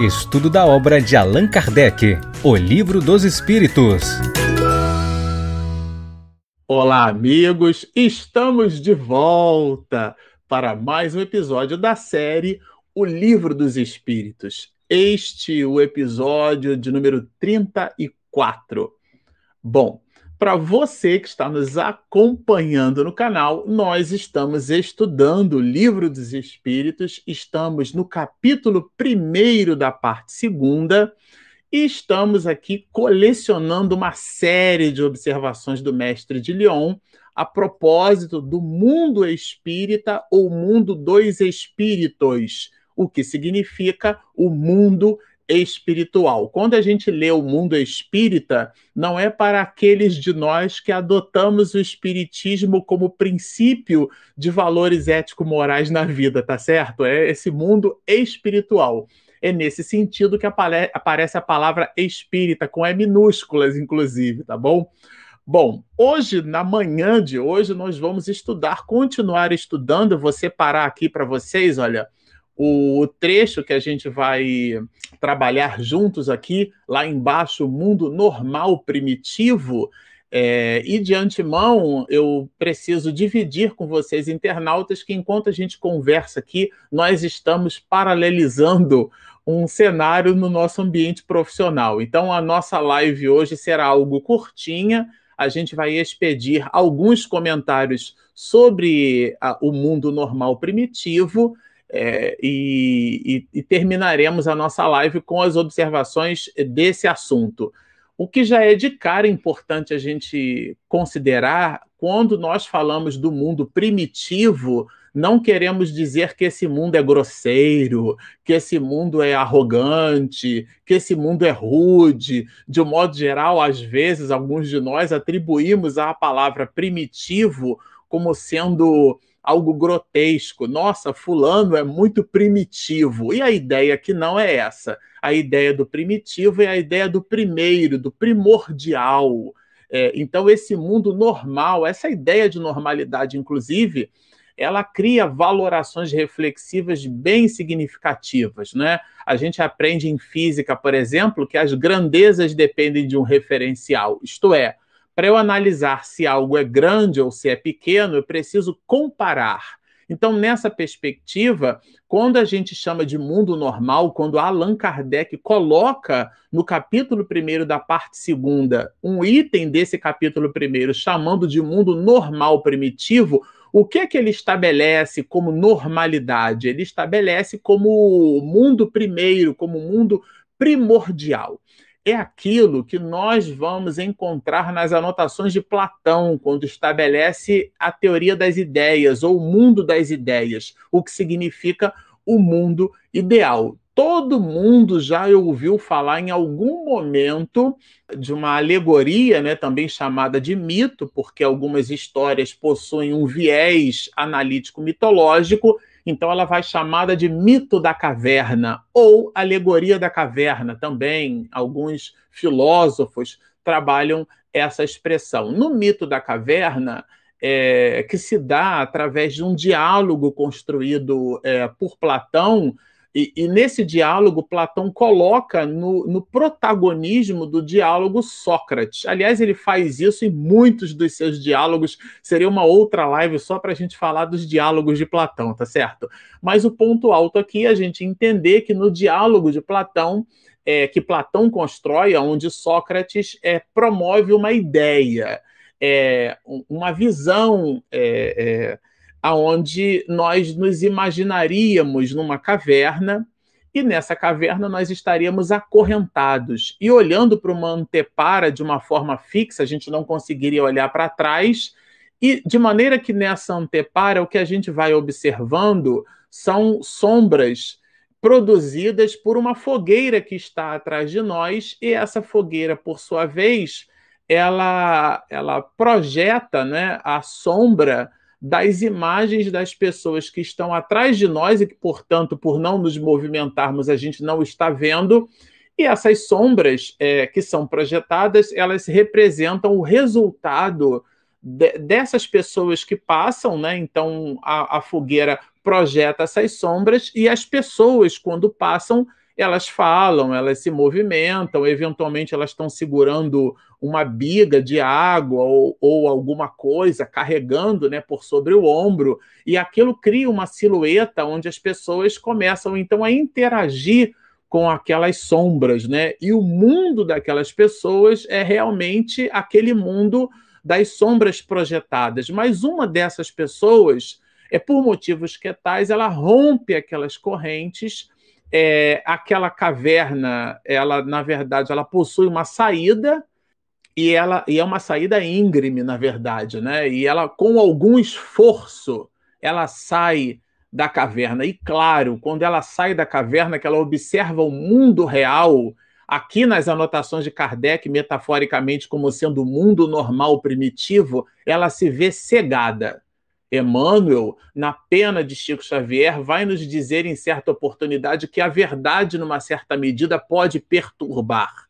Estudo da obra de Allan Kardec, O Livro dos Espíritos. Olá, amigos! Estamos de volta para mais um episódio da série O Livro dos Espíritos. Este o episódio de número 34. Bom, para você que está nos acompanhando no canal, nós estamos estudando o Livro dos Espíritos, estamos no capítulo 1 da parte segunda e estamos aqui colecionando uma série de observações do mestre de Lyon a propósito do mundo espírita ou mundo dos espíritos, o que significa o mundo espiritual. Quando a gente lê o mundo espírita, não é para aqueles de nós que adotamos o espiritismo como princípio de valores ético-morais na vida, tá certo? É esse mundo espiritual. É nesse sentido que aparece a palavra espírita, com E minúsculas, inclusive, tá bom? Bom, hoje, na manhã de hoje, nós vamos estudar, continuar estudando. Vou separar aqui para vocês, olha, o trecho que a gente vai trabalhar juntos aqui, lá embaixo, mundo normal primitivo. É, e de antemão, eu preciso dividir com vocês, internautas, que enquanto a gente conversa aqui, nós estamos paralelizando um cenário no nosso ambiente profissional. Então, a nossa live hoje será algo curtinha. A gente vai expedir alguns comentários sobre a, o mundo normal primitivo é, e, e, e, terminaremos a nossa live com as observações desse assunto. O que já é de cara importante a gente considerar quando nós falamos do mundo primitivo, não queremos dizer que esse mundo é grosseiro, que esse mundo é arrogante, que esse mundo é rude. De um modo geral, às vezes, alguns de nós atribuímos à palavra primitivo como sendo algo grotesco. Nossa, fulano é muito primitivo. E a ideia que não é essa. A ideia do primitivo é a ideia do primeiro, do primordial. É, então, esse mundo normal, essa ideia de normalidade, inclusive, ela cria valorações reflexivas bem significativas. Né? A gente aprende em física, por exemplo, que as grandezas dependem de um referencial, isto é, para eu analisar se algo é grande ou se é pequeno, eu preciso comparar. Então, nessa perspectiva, quando a gente chama de mundo normal, quando Allan Kardec coloca no capítulo 1 da parte segunda um item desse capítulo 1 chamando de mundo normal primitivo, o que é que ele estabelece como normalidade? Ele estabelece como mundo primeiro, como mundo primordial é aquilo que nós vamos encontrar nas anotações de Platão, quando estabelece a teoria das ideias, ou o mundo das ideias, o que significa o mundo ideal. Todo mundo já ouviu falar em algum momento de uma alegoria, né, também chamada de mito, porque algumas histórias possuem um viés analítico mitológico, então ela vai chamada de mito da caverna ou alegoria da caverna também. Alguns filósofos trabalham essa expressão. No mito da caverna, é, que se dá através de um diálogo construído é, por Platão e, e, nesse diálogo, Platão coloca no, no, protagonismo do diálogo Sócrates. Aliás, ele faz isso em muitos dos seus diálogos. Seria uma outra live só para a gente falar dos diálogos de Platão, tá certo? Mas o ponto alto aqui é a gente entender que no diálogo de Platão, é, que Platão constrói, onde Sócrates é, promove uma ideia, é, uma visão. É, é aonde nós nos imaginaríamos numa caverna e nessa caverna nós estaríamos acorrentados. E olhando para uma antepara de uma forma fixa, a gente não conseguiria olhar para trás. E de maneira que nessa antepara o que a gente vai observando são sombras produzidas por uma fogueira que está atrás de nós e essa fogueira, por sua vez, ela ela projeta, né, a sombra das imagens das pessoas que estão atrás de nós e que, portanto, por não nos movimentarmos, a gente não está vendo. E essas sombras é, que são projetadas, elas representam o resultado de, dessas pessoas que passam, né? Então a, a fogueira projeta essas sombras e as pessoas, quando passam, elas falam, elas se movimentam, eventualmente elas estão segurando uma biga de água ou, ou, alguma coisa, carregando né, por sobre o ombro, e aquilo cria uma silhueta onde as pessoas começam então a interagir com aquelas sombras, né? E o mundo daquelas pessoas é realmente aquele mundo das sombras projetadas. Mas uma dessas pessoas, é por motivos que tais, ela rompe aquelas correntes. É, aquela caverna, ela na verdade, ela possui uma saída e ela e é uma saída íngreme, na verdade, né? E ela com algum esforço, ela sai da caverna. E claro, quando ela sai da caverna, que ela observa o mundo real, aqui nas anotações de Kardec, metaforicamente como sendo o mundo normal primitivo, ela se vê cegada. Emmanuel, na pena de Chico Xavier, vai nos dizer em certa oportunidade que a verdade, numa certa medida, pode perturbar.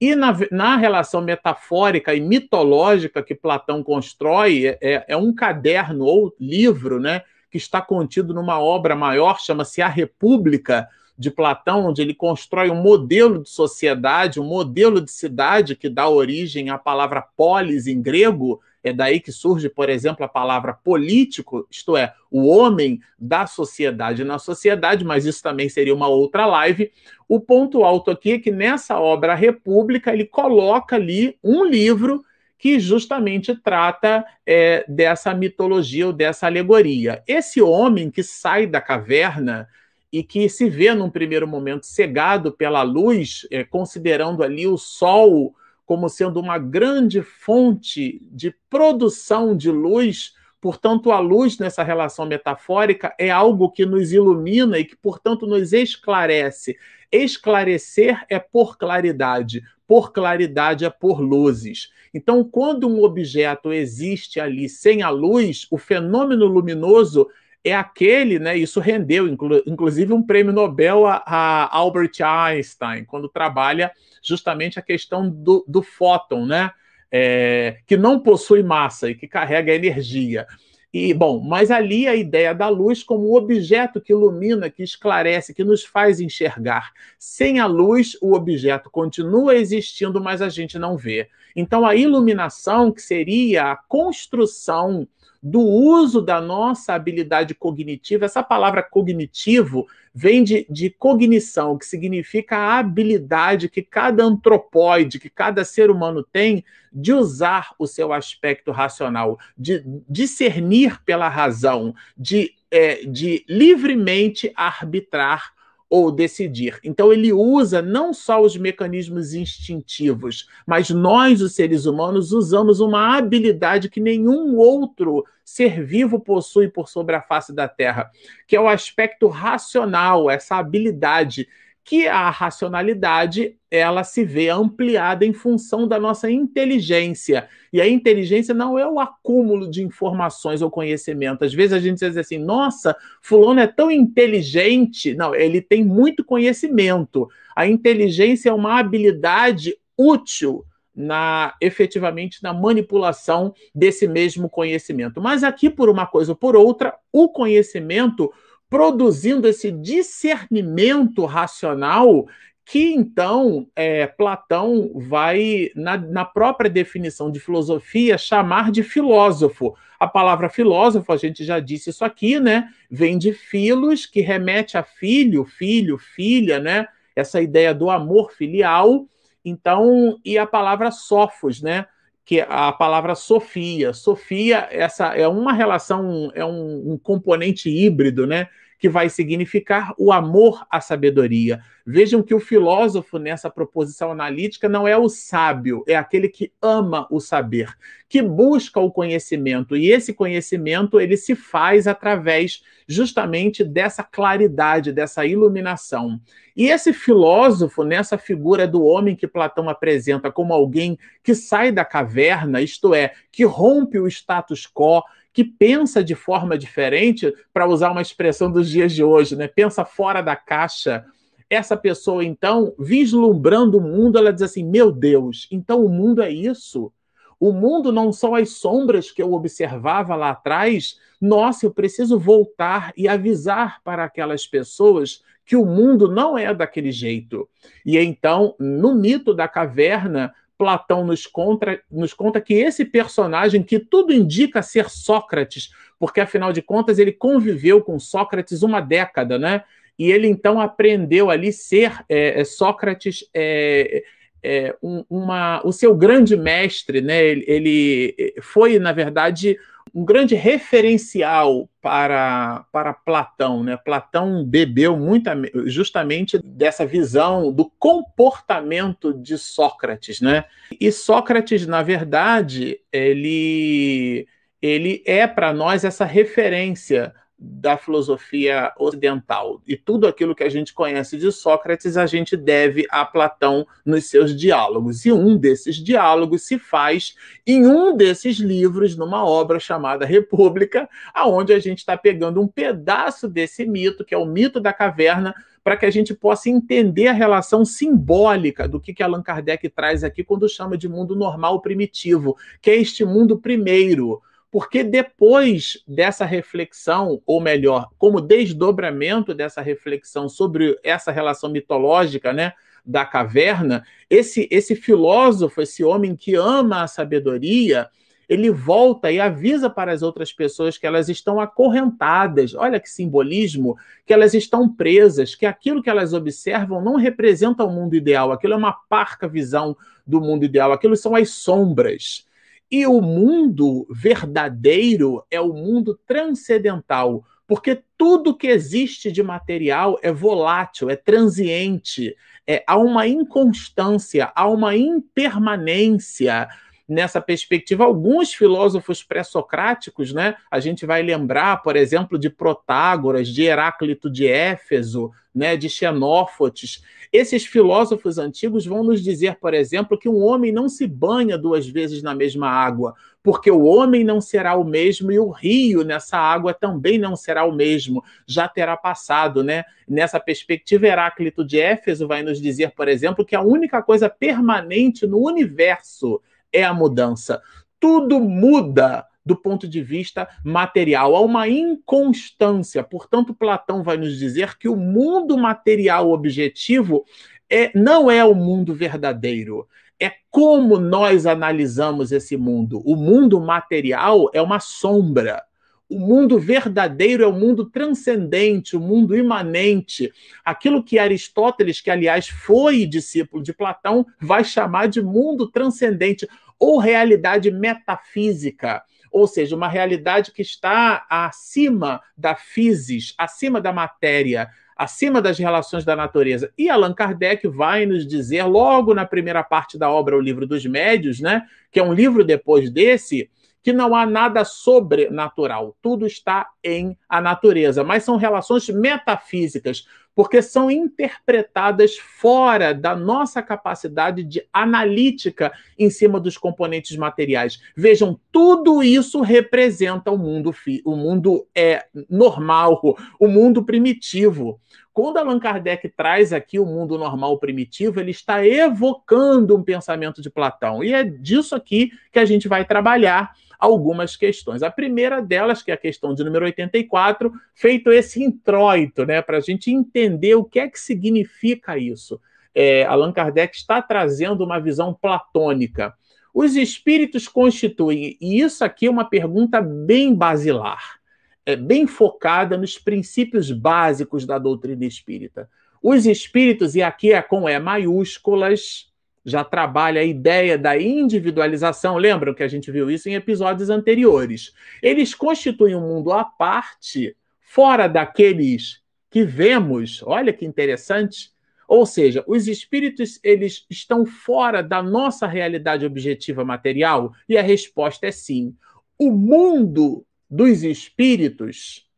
E na, na relação metafórica e mitológica que Platão constrói, é, é um caderno ou livro, né? que está contido numa obra maior, chama-se A República, de Platão, onde ele constrói um modelo de sociedade, um modelo de cidade que dá origem à palavra polis em grego. É daí que surge, por exemplo, a palavra político, isto é, o homem da sociedade na sociedade, mas isso também seria uma outra live. O ponto alto aqui é que nessa obra República ele coloca ali um livro que justamente trata é, dessa mitologia ou dessa alegoria. Esse homem que sai da caverna e que se vê num primeiro momento cegado pela luz, é, considerando ali o sol como sendo uma grande fonte de produção de luz, portanto, a luz nessa relação metafórica é algo que nos ilumina e que, portanto, nos esclarece. Esclarecer é por claridade, por claridade é por luzes. Então, quando um objeto existe ali sem a luz, o fenômeno luminoso é aquele, né? Isso rendeu, inclu inclusive, um prêmio Nobel a, a, Albert Einstein, quando trabalha justamente a questão do, do fóton, né? É, que não possui massa e que carrega energia. E, bom, mas ali a ideia da luz como objeto que ilumina, que esclarece, que nos faz enxergar. Sem a luz, o objeto continua existindo, mas a gente não vê. Então, a iluminação, que seria a construção do uso da nossa habilidade cognitiva. Essa palavra cognitivo vem de, de cognição, que significa a habilidade que cada antropóide, que cada ser humano tem de usar o seu aspecto racional, de discernir pela razão, de, é, de livremente arbitrar ou decidir. Então ele usa não só os mecanismos instintivos, mas nós, os seres humanos, usamos uma habilidade que nenhum outro ser vivo possui por sobre a face da Terra, que é o aspecto racional, essa habilidade que a racionalidade ela se vê ampliada em função da nossa inteligência. E a inteligência não é o acúmulo de informações ou conhecimento. Às vezes a gente diz assim: nossa, Fulano é tão inteligente. Não, ele tem muito conhecimento. A inteligência é uma habilidade útil na efetivamente na manipulação desse mesmo conhecimento. Mas aqui, por uma coisa ou por outra, o conhecimento produzindo esse discernimento racional que então é, Platão vai, na, na, própria definição de filosofia, chamar de filósofo. A palavra filósofo, a gente já disse isso aqui, né? Vem de filos, que remete a filho, filho, filha, né? Essa ideia do amor filial. Então, e a palavra sofos, né? Que é a palavra Sofia. Sofia, essa é uma relação, é um, um componente híbrido, né? Que vai significar o amor à sabedoria. Vejam que o filósofo, nessa proposição analítica, não é o sábio, é aquele que ama o saber, que busca o conhecimento. E esse conhecimento ele se faz através justamente dessa claridade, dessa iluminação. E esse filósofo, nessa figura do homem que Platão apresenta como alguém que sai da caverna, isto é, que rompe o status quo, que pensa de forma diferente, para usar uma expressão dos dias de hoje, né? pensa fora da caixa. Essa pessoa, então, vislumbrando o mundo, ela diz assim: meu Deus, então o mundo é isso? O mundo não são as sombras que eu observava lá atrás. Nossa, eu preciso voltar e avisar para aquelas pessoas que o mundo não é daquele jeito. E então, no mito da caverna, Platão nos conta, nos conta que esse personagem, que tudo indica ser Sócrates, porque afinal de contas ele conviveu com Sócrates uma década, né? E ele então aprendeu ali ser é, é Sócrates. É, é, um, uma, o seu grande mestre, né? Ele, ele, foi, na verdade, um grande referencial para, para Platão. Né? Platão bebeu muito justamente dessa visão do comportamento de Sócrates. Né? E Sócrates, na verdade, ele, ele é para nós essa referência da filosofia ocidental. E tudo aquilo que a gente conhece de Sócrates, a gente deve a Platão nos seus diálogos. E um desses diálogos se faz em um desses livros, numa obra chamada República, aonde a gente está pegando um pedaço desse mito, que é o mito da caverna, para que a gente possa entender a relação simbólica do que, que Allan Kardec traz aqui quando chama de mundo normal primitivo, que é este mundo primeiro, porque depois dessa reflexão, ou melhor, como desdobramento dessa reflexão sobre essa relação mitológica, né, da caverna, esse esse filósofo, esse homem que ama a sabedoria, ele volta e avisa para as outras pessoas que elas estão acorrentadas. Olha que simbolismo, que elas estão presas, que aquilo que elas observam não representa o mundo ideal, aquilo é uma parca visão do mundo ideal, aquilo são as sombras. E o mundo verdadeiro é o mundo transcendental, porque tudo que existe de material é volátil, é transiente, é, há uma inconstância, há uma impermanência nessa perspectiva. Alguns filósofos pré-socráticos, né? A gente vai lembrar, por exemplo, de Protágoras, de Heráclito de Éfeso, né, de Xenófotes. Esses filósofos antigos vão nos dizer, por exemplo, que um homem não se banha duas vezes na mesma água, porque o homem não será o mesmo e o rio nessa água também não será o mesmo, já terá passado, né? Nessa perspectiva, Heráclito de Éfeso vai nos dizer, por exemplo, que a única coisa permanente no universo é a mudança. Tudo muda do ponto de vista material. Há uma inconstância. Portanto, Platão vai nos dizer que o mundo material objetivo é, não é o mundo verdadeiro. É como nós analisamos esse mundo. O mundo material é uma sombra. O mundo verdadeiro é o mundo transcendente, o mundo imanente. Aquilo que Aristóteles, que aliás foi discípulo de Platão, vai chamar de mundo transcendente ou realidade metafísica ou seja, uma realidade que está acima da physis, acima da matéria, acima das relações da natureza. E Allan Kardec vai nos dizer, logo na primeira parte da obra, O Livro dos Médios, né, que é um livro depois desse, que não há nada sobrenatural, tudo está em a natureza, mas são relações metafísicas, porque são interpretadas fora da nossa capacidade de analítica em cima dos componentes materiais. Vejam, tudo isso representa o mundo, o mundo é normal, o mundo primitivo. Quando Allan Kardec traz aqui o mundo normal primitivo, ele está evocando um pensamento de Platão. E é disso aqui que a gente vai trabalhar algumas questões. A primeira delas, que é a questão de número 84, feito esse introito, né, para a gente entender o que é que significa isso. É, Allan Kardec está trazendo uma visão platônica. Os espíritos constituem, e isso aqui é uma pergunta bem basilar, é bem focada nos princípios básicos da doutrina espírita. Os espíritos, e aqui é com E maiúsculas, já trabalha a ideia da individualização. Lembram que a gente viu isso em episódios anteriores? Eles constituem um mundo à parte, fora daqueles que vemos. Olha que interessante. Ou seja, os espíritos eles estão fora da nossa realidade objetiva material? E a resposta é sim. O mundo dos espíritos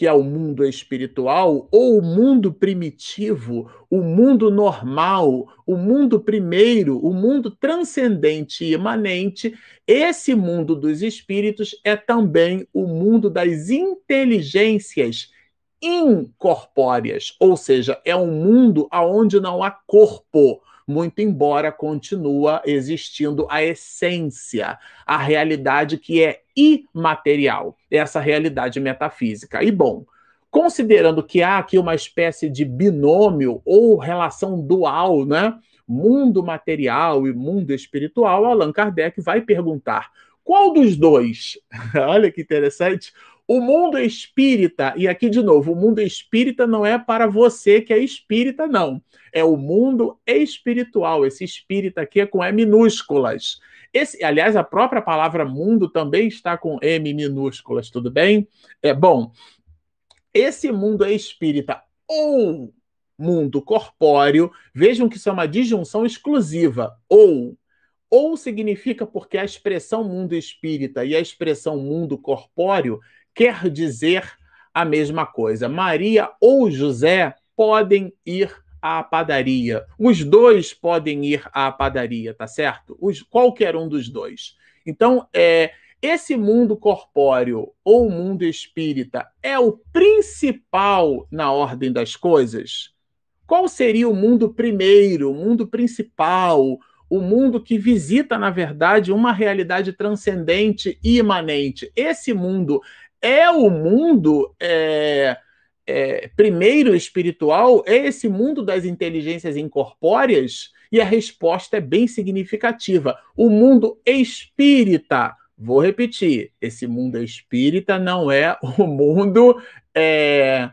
que é o mundo espiritual, ou o mundo primitivo, o mundo normal, o mundo primeiro, o mundo transcendente e imanente, esse mundo dos espíritos é também o mundo das inteligências incorpóreas, ou seja, é um mundo aonde não há corpo, muito embora continua existindo a essência, a realidade que é imaterial, essa realidade metafísica. E bom, considerando que há aqui uma espécie de binômio ou relação dual, né? Mundo material e mundo espiritual, Allan Kardec vai perguntar: qual dos dois? Olha que interessante. O mundo espírita, e aqui de novo, o mundo espírita não é para você que é espírita, não. É o mundo espiritual. Esse espírita aqui é com E minúsculas. Esse, aliás, a própria palavra mundo também está com M minúsculas, tudo bem? É bom. Esse mundo espírita ou mundo corpóreo, vejam que isso é uma disjunção exclusiva. Ou. Ou significa porque a expressão mundo espírita e a expressão mundo corpóreo quer dizer a mesma coisa. Maria ou José podem ir à padaria. Os dois podem ir à padaria, tá certo? Os, qualquer um dos dois. Então, é, esse mundo corpóreo ou mundo espírita é o principal na ordem das coisas? Qual seria o mundo primeiro, o mundo principal, o mundo que visita, na verdade, uma realidade transcendente e imanente? Esse mundo é o mundo é, é, primeiro espiritual? É esse mundo das inteligências incorpóreas? E a resposta é bem significativa. O mundo espírita Vou repetir: esse mundo espírita não é o mundo é,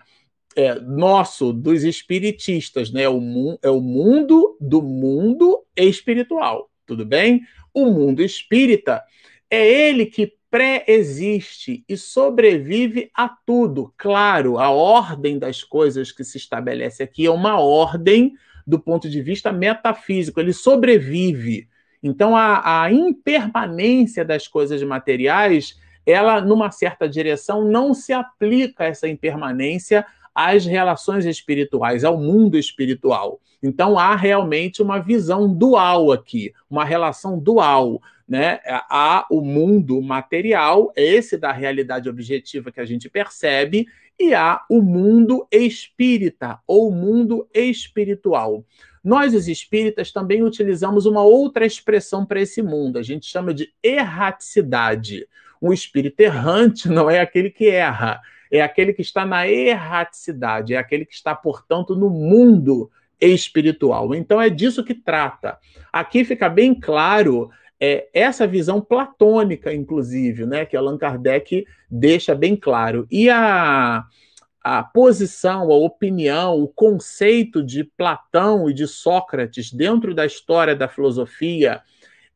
é, nosso, dos espiritistas, né? O, é o mundo do mundo espiritual, tudo bem? O mundo espírita é ele que pré-existe e sobrevive a tudo. Claro, a ordem das coisas que se estabelece aqui é uma ordem do ponto de vista metafísico, ele sobrevive então, a, a impermanência das coisas materiais, ela, numa certa direção, não se aplica essa impermanência às relações espirituais, ao mundo espiritual. Então, há realmente uma visão dual aqui, uma relação dual. Né? Há o mundo material, esse da realidade objetiva que a gente percebe, e há o mundo espírita, ou mundo espiritual. Nós, os espíritas, também utilizamos uma outra expressão para esse mundo, a gente chama de erraticidade. Um espírito errante não é aquele que erra, é aquele que está na erraticidade, é aquele que está, portanto, no mundo espiritual. Então é disso que trata. Aqui fica bem claro é, essa visão platônica, inclusive, né, que Allan Kardec deixa bem claro. E a a posição, a opinião, o conceito de Platão e de Sócrates dentro da história da filosofia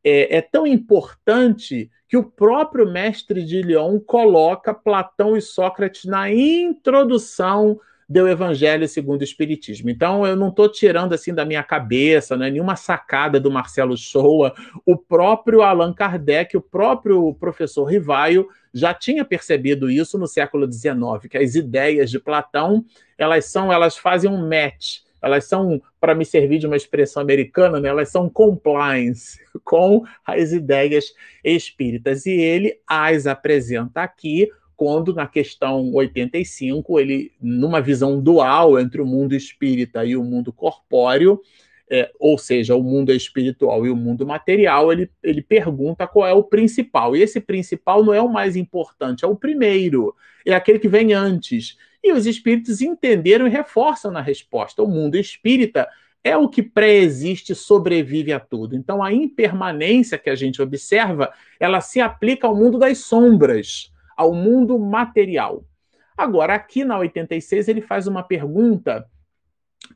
é, é tão importante que o próprio mestre de Lyon coloca Platão e Sócrates na introdução do Evangelho segundo o Espiritismo. Então, eu não estou tirando assim da minha cabeça, não é nenhuma sacada do Marcelo Shoa. O próprio Allan Kardec, o próprio professor Rivaio, já tinha percebido isso no século XIX, que as ideias de Platão elas são, elas fazem um match, elas são, para me servir de uma expressão americana, né, elas são compliance com as ideias espíritas. E ele as apresenta aqui quando na questão 85, ele, numa visão dual entre o mundo espírita e o mundo corpóreo, é, ou seja, o mundo espiritual e o mundo material, ele, ele pergunta qual é o principal. E esse principal não é o mais importante, é o primeiro, é aquele que vem antes. E os espíritos entenderam e reforçam na resposta. O mundo espírita é o que pré-existe, sobrevive a tudo. Então, a impermanência que a gente observa, ela se aplica ao mundo das sombras ao mundo material. Agora, aqui na 86, ele faz uma pergunta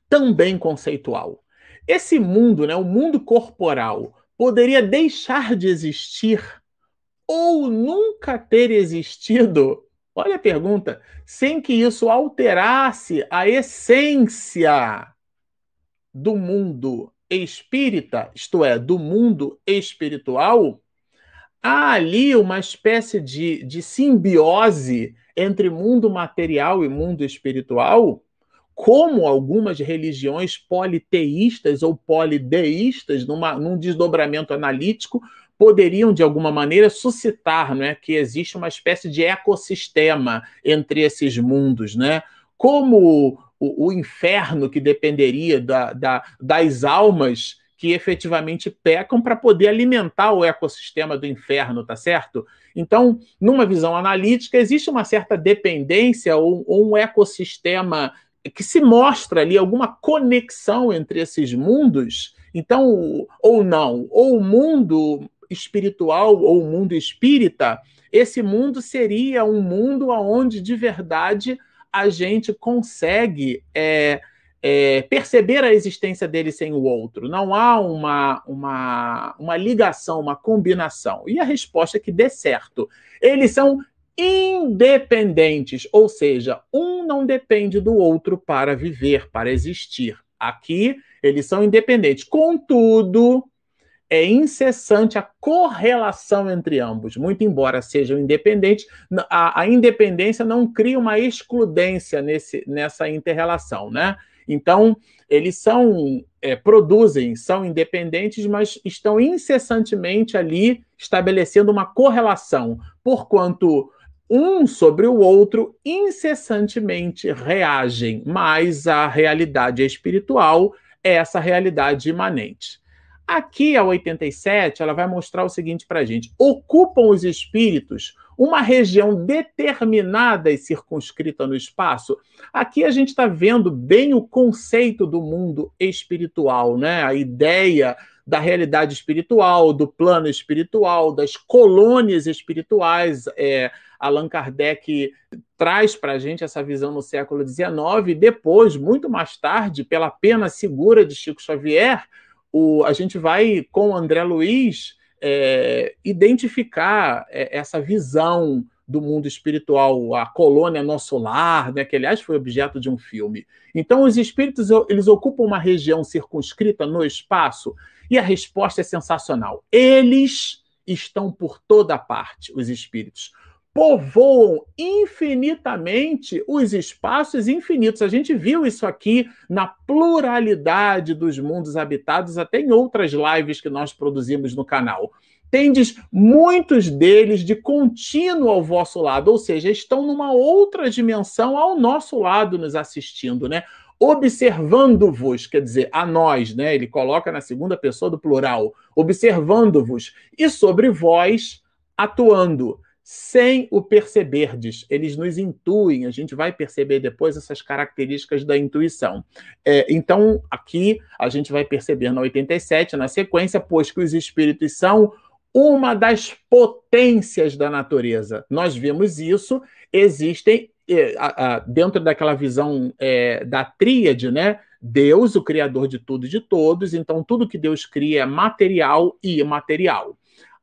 também conceitual. Esse mundo, né, o mundo corporal, poderia deixar de existir ou nunca ter existido? Olha a pergunta, sem que isso alterasse a essência do mundo espírita, isto é, do mundo espiritual? Há ali uma espécie de, de simbiose entre mundo material e mundo espiritual, como algumas religiões politeístas ou polideístas, numa, num desdobramento analítico, poderiam, de alguma maneira, suscitar né, que existe uma espécie de ecossistema entre esses mundos. Né? Como o, o inferno que dependeria da, da, das almas que efetivamente pecam para poder alimentar o ecossistema do inferno, tá certo? Então, numa visão analítica, existe uma certa dependência ou, ou um ecossistema que se mostra ali alguma conexão entre esses mundos. Então, ou não, ou o mundo espiritual ou o mundo espírita, esse mundo seria um mundo onde de verdade a gente consegue é, é, perceber a existência dele sem o outro. Não há uma, uma, uma ligação, uma combinação. E a resposta é que dê certo. Eles são independentes, ou seja, um não depende do outro para viver, para existir. Aqui, eles são independentes. Contudo, é incessante a correlação entre ambos. Muito embora sejam independentes, a, a independência não cria uma excludência nesse, nessa interrelação, né? Então, eles são, é, produzem, são independentes, mas estão incessantemente ali estabelecendo uma correlação, porquanto um sobre o outro incessantemente reagem, mas a realidade espiritual é essa realidade imanente. Aqui, a 87, ela vai mostrar o seguinte para a gente: ocupam os espíritos uma região determinada e circunscrita no espaço. Aqui a gente está vendo bem o conceito do mundo espiritual, né? A ideia da realidade espiritual, do plano espiritual, das colônias espirituais. É, Allan Kardec traz para a gente essa visão no século XIX, e depois, muito mais tarde, pela pena segura de Chico Xavier, o, a gente vai, com o André Luiz, é, identificar é, essa visão do mundo espiritual, a colônia nosso lar, né, que aliás foi objeto de um filme. Então os espíritos eles ocupam uma região circunscrita no espaço e a resposta é sensacional. Eles estão por toda parte, os espíritos povoam infinitamente os espaços infinitos. A gente viu isso aqui na pluralidade dos mundos habitados, até em outras lives que nós produzimos no canal. Tendes muitos deles de contínuo ao vosso lado, ou seja, estão numa outra dimensão ao nosso lado nos assistindo, né? Observando-vos, quer dizer, a nós, né? Ele coloca na segunda pessoa do plural, observando-vos, e sobre vós atuando sem o perceberdes. Eles nos intuem, a gente vai perceber depois essas características da intuição. É, então, aqui a gente vai perceber na 87, na sequência, pois que os espíritos são uma das potências da natureza. Nós vimos isso, existem é, dentro daquela visão é, da tríade, né? Deus, o criador de tudo e de todos, então tudo que Deus cria é material e imaterial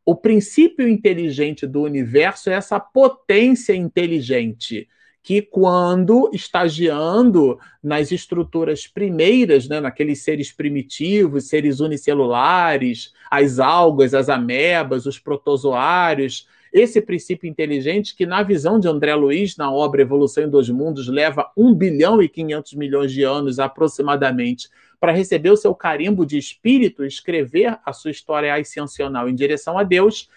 o princípio inteligente do universo é essa potência inteligente que quando estagiando nas estruturas primeiras, né, naqueles seres primitivos, seres unicelulares, as algas, as amebas, os protozoários, esse princípio inteligente que, na visão de André Luiz, na obra Evolução em Dois Mundos, leva 1 bilhão e 500 milhões de anos aproximadamente para receber o seu carimbo de espírito, escrever a sua história ascensional em direção a Deus,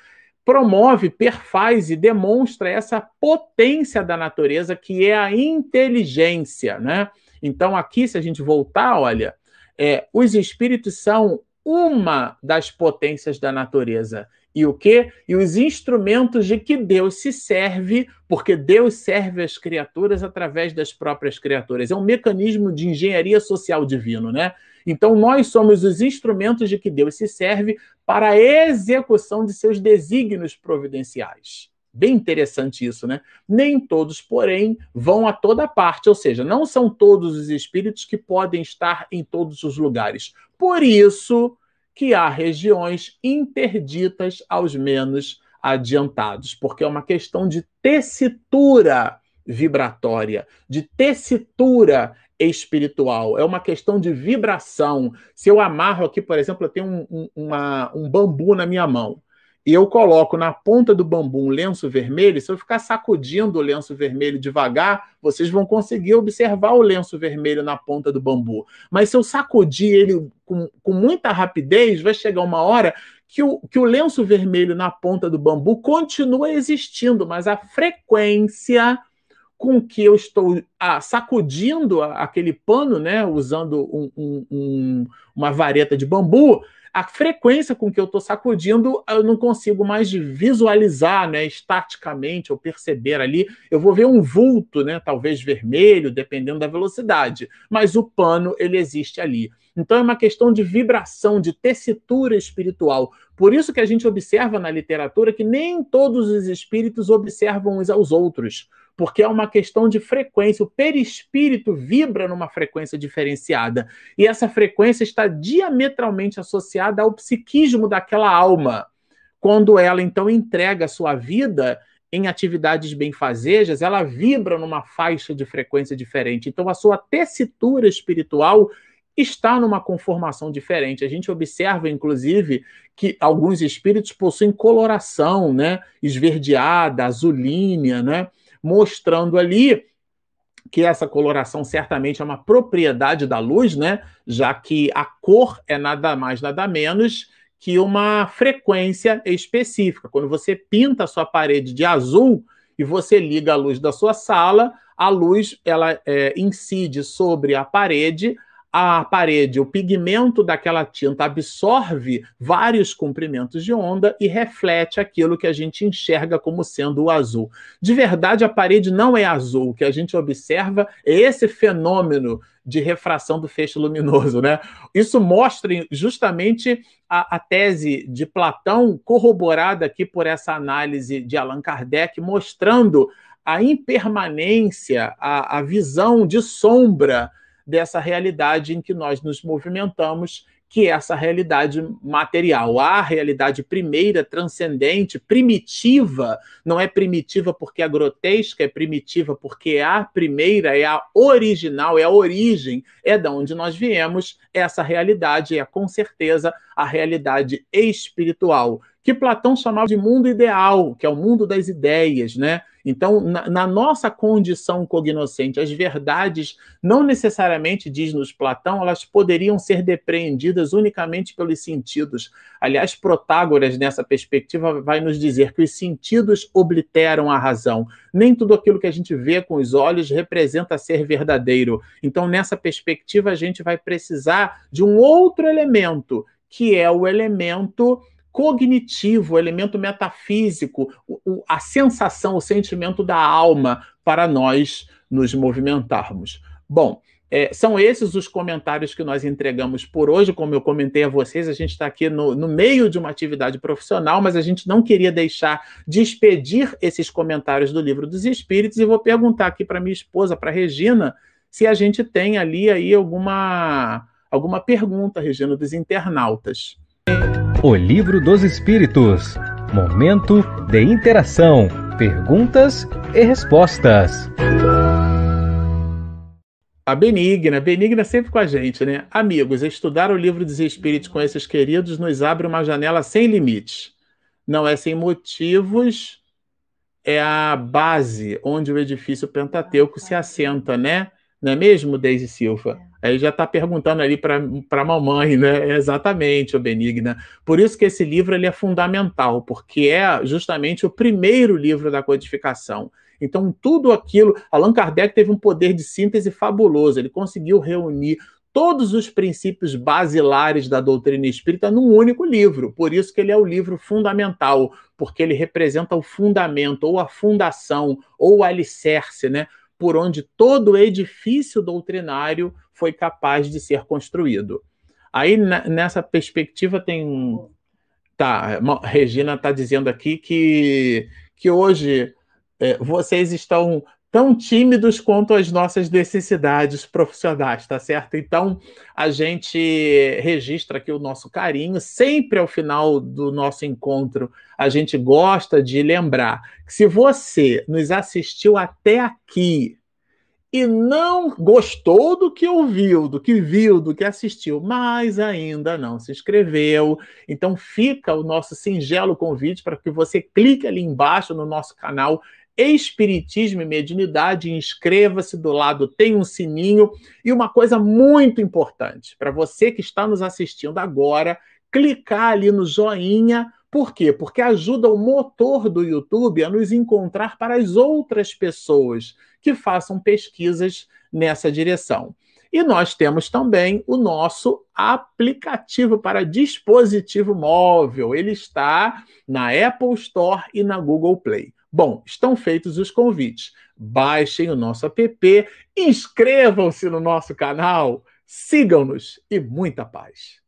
promove, perfaz e demonstra essa potência da natureza que é a inteligência, né? Então aqui, se a gente voltar, olha, é, os espíritos são uma das potências da natureza e o quê? E os instrumentos de que Deus se serve, porque Deus serve as criaturas através das próprias criaturas. É um mecanismo de engenharia social divino, né? Então nós somos os instrumentos de que Deus se serve para a execução de seus desígnios providenciais. Bem interessante isso, né? Nem todos, porém, vão a toda parte, ou seja, não são todos os espíritos que podem estar em todos os lugares. Por isso, que há regiões interditas aos menos adiantados, porque é uma questão de tessitura vibratória, de tessitura espiritual, é uma questão de vibração. Se eu amarro aqui, por exemplo, eu tenho um, um, uma, um bambu na minha mão e eu coloco na ponta do bambu um lenço vermelho, se eu ficar sacudindo o lenço vermelho devagar, vocês vão conseguir observar o lenço vermelho na ponta do bambu. Mas se eu sacudir ele com, com muita rapidez, vai chegar uma hora que o, que o lenço vermelho na ponta do bambu continua existindo, mas a frequência com que eu estou ah, sacudindo aquele pano, né, usando um, um, um, uma vareta de bambu, a frequência com que eu estou sacudindo, eu não consigo mais visualizar, né, estaticamente, ou perceber ali. Eu vou ver um vulto, né, talvez vermelho, dependendo da velocidade, mas o pano ele existe ali. Então é uma questão de vibração, de tessitura espiritual. Por isso que a gente observa na literatura que nem todos os espíritos observam uns aos outros porque é uma questão de frequência. O perispírito vibra numa frequência diferenciada. E essa frequência está diametralmente associada ao psiquismo daquela alma. Quando ela então entrega a sua vida em atividades benfazejas, ela vibra numa faixa de frequência diferente. Então a sua tessitura espiritual está numa conformação diferente. A gente observa, inclusive, que alguns espíritos possuem coloração, né, esverdeada, azulínea, né? Mostrando ali que essa coloração certamente é uma propriedade da luz, né? Já que a cor é nada mais, nada menos que uma frequência específica. Quando você pinta a sua parede de azul e você liga a luz da sua sala, a luz ela é, incide sobre a parede a parede, o pigmento daquela tinta absorve vários comprimentos de onda e reflete aquilo que a gente enxerga como sendo o azul. De verdade, a parede não é azul. O que a gente observa é esse fenômeno de refração do feixe luminoso, né? Isso mostra justamente a, a, tese de Platão, corroborada aqui por essa análise de Allan Kardec, mostrando a impermanência, a, a visão de sombra dessa realidade em que nós nos movimentamos, que é essa realidade material. A realidade primeira, transcendente, primitiva, não é primitiva porque é grotesca, é primitiva porque é a primeira, é a original, é a origem, é da onde nós viemos. Essa realidade é com certeza a realidade espiritual, que Platão chamava de mundo ideal, que é o mundo das ideias, né? Então, na, na, nossa condição cognoscente, as verdades não necessariamente, diz-nos Platão, elas poderiam ser depreendidas unicamente pelos sentidos. Aliás, Protágoras, nessa perspectiva, vai nos dizer que os sentidos obliteram a razão. Nem tudo aquilo que a gente vê com os olhos representa ser verdadeiro. Então, nessa perspectiva, a gente vai precisar de um outro elemento, que é o elemento cognitivo, o elemento metafísico, a sensação, o sentimento da alma para nós nos movimentarmos. Bom, é, são esses os comentários que nós entregamos por hoje. Como eu comentei a vocês, a gente está aqui no, no, meio de uma atividade profissional, mas a gente não queria deixar de expedir esses comentários do Livro dos Espíritos. E vou perguntar aqui para minha esposa, para Regina, se a gente tem ali aí alguma, alguma pergunta, Regina, dos internautas. O Livro dos Espíritos. Momento de interação, perguntas e respostas. A Benigna, Benigna sempre com a gente, né? Amigos, estudar o Livro dos Espíritos com esses queridos nos abre uma janela sem limites. Não é sem motivos, é a base onde o edifício Pentateuco se assenta, né? Não é mesmo, Deise Silva? Aí já está perguntando ali para a mamãe, né? Exatamente, o Benigna. Por isso que esse livro ele é fundamental, porque é justamente o primeiro livro da codificação. Então, tudo aquilo. Allan Kardec teve um poder de síntese fabuloso, ele conseguiu reunir todos os princípios basilares da doutrina espírita num único livro. Por isso que ele é o livro fundamental, porque ele representa o fundamento, ou a fundação, ou o alicerce, né? por onde todo o edifício doutrinário foi capaz de ser construído. Aí, nessa perspectiva, tem. Tá, Regina está dizendo aqui que, que hoje é, vocês estão tão tímidos quanto as nossas necessidades profissionais, tá certo? Então, a gente registra aqui o nosso carinho. Sempre ao final do nosso encontro, a gente gosta de lembrar que se você nos assistiu até aqui e não gostou do que ouviu, do que viu, do que assistiu, mas ainda não se inscreveu, então fica o nosso singelo convite para que você clique ali embaixo no nosso canal Espiritismo e Mediunidade, inscreva-se do lado, tem um sininho. E uma coisa muito importante para você que está nos assistindo agora, clicar ali no joinha Por quê? Porque ajuda o motor do YouTube a nos encontrar para as outras pessoas que façam pesquisas nessa direção. E nós temos também o nosso aplicativo para dispositivo móvel. Ele está na Apple Store e na Google Play. Bom, estão feitos os convites. Baixem o nosso app, inscrevam-se no nosso canal, sigam-nos e muita paz.